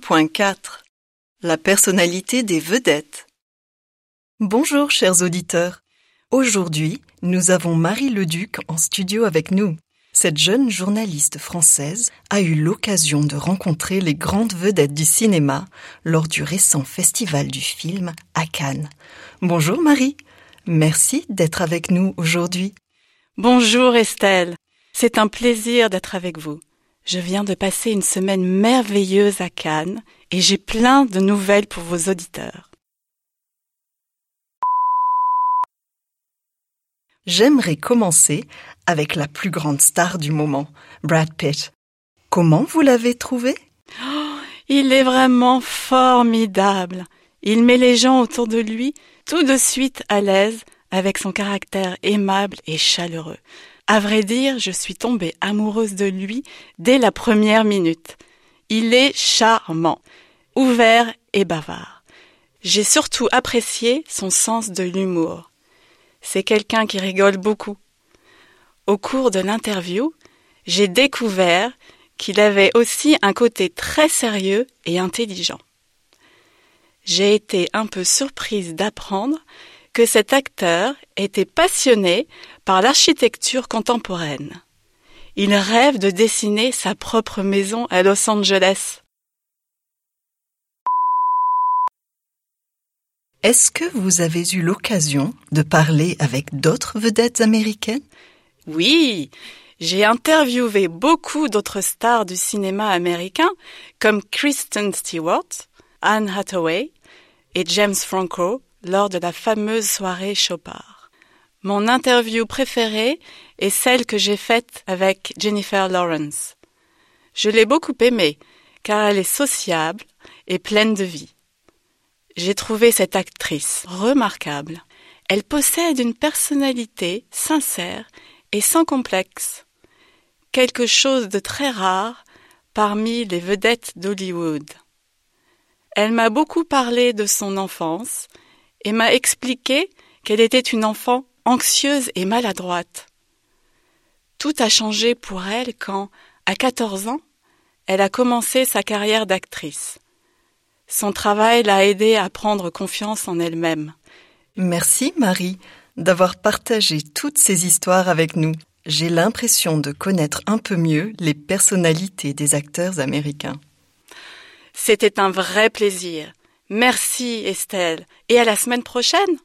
1.4 La personnalité des vedettes. Bonjour chers auditeurs. Aujourd'hui, nous avons Marie Leduc en studio avec nous. Cette jeune journaliste française a eu l'occasion de rencontrer les grandes vedettes du cinéma lors du récent festival du film à Cannes. Bonjour Marie. Merci d'être avec nous aujourd'hui. Bonjour Estelle. C'est un plaisir d'être avec vous. Je viens de passer une semaine merveilleuse à Cannes et j'ai plein de nouvelles pour vos auditeurs. J'aimerais commencer avec la plus grande star du moment, Brad Pitt. Comment vous l'avez trouvé? Oh, Il est vraiment formidable. Il met les gens autour de lui tout de suite à l'aise avec son caractère aimable et chaleureux. À vrai dire, je suis tombée amoureuse de lui dès la première minute. Il est charmant, ouvert et bavard. J'ai surtout apprécié son sens de l'humour. C'est quelqu'un qui rigole beaucoup. Au cours de l'interview, j'ai découvert qu'il avait aussi un côté très sérieux et intelligent. J'ai été un peu surprise d'apprendre que cet acteur était passionné par l'architecture contemporaine. Il rêve de dessiner sa propre maison à Los Angeles. Est-ce que vous avez eu l'occasion de parler avec d'autres vedettes américaines? Oui, j'ai interviewé beaucoup d'autres stars du cinéma américain comme Kristen Stewart, Anne Hathaway et James Franco lors de la fameuse soirée Chopard. Mon interview préférée est celle que j'ai faite avec Jennifer Lawrence. Je l'ai beaucoup aimée car elle est sociable et pleine de vie. J'ai trouvé cette actrice remarquable. Elle possède une personnalité sincère et sans complexe, quelque chose de très rare parmi les vedettes d'Hollywood. Elle m'a beaucoup parlé de son enfance et m'a expliqué qu'elle était une enfant anxieuse et maladroite. Tout a changé pour elle quand, à 14 ans, elle a commencé sa carrière d'actrice. Son travail l'a aidée à prendre confiance en elle-même. Merci Marie d'avoir partagé toutes ces histoires avec nous. J'ai l'impression de connaître un peu mieux les personnalités des acteurs américains. C'était un vrai plaisir. Merci Estelle et à la semaine prochaine.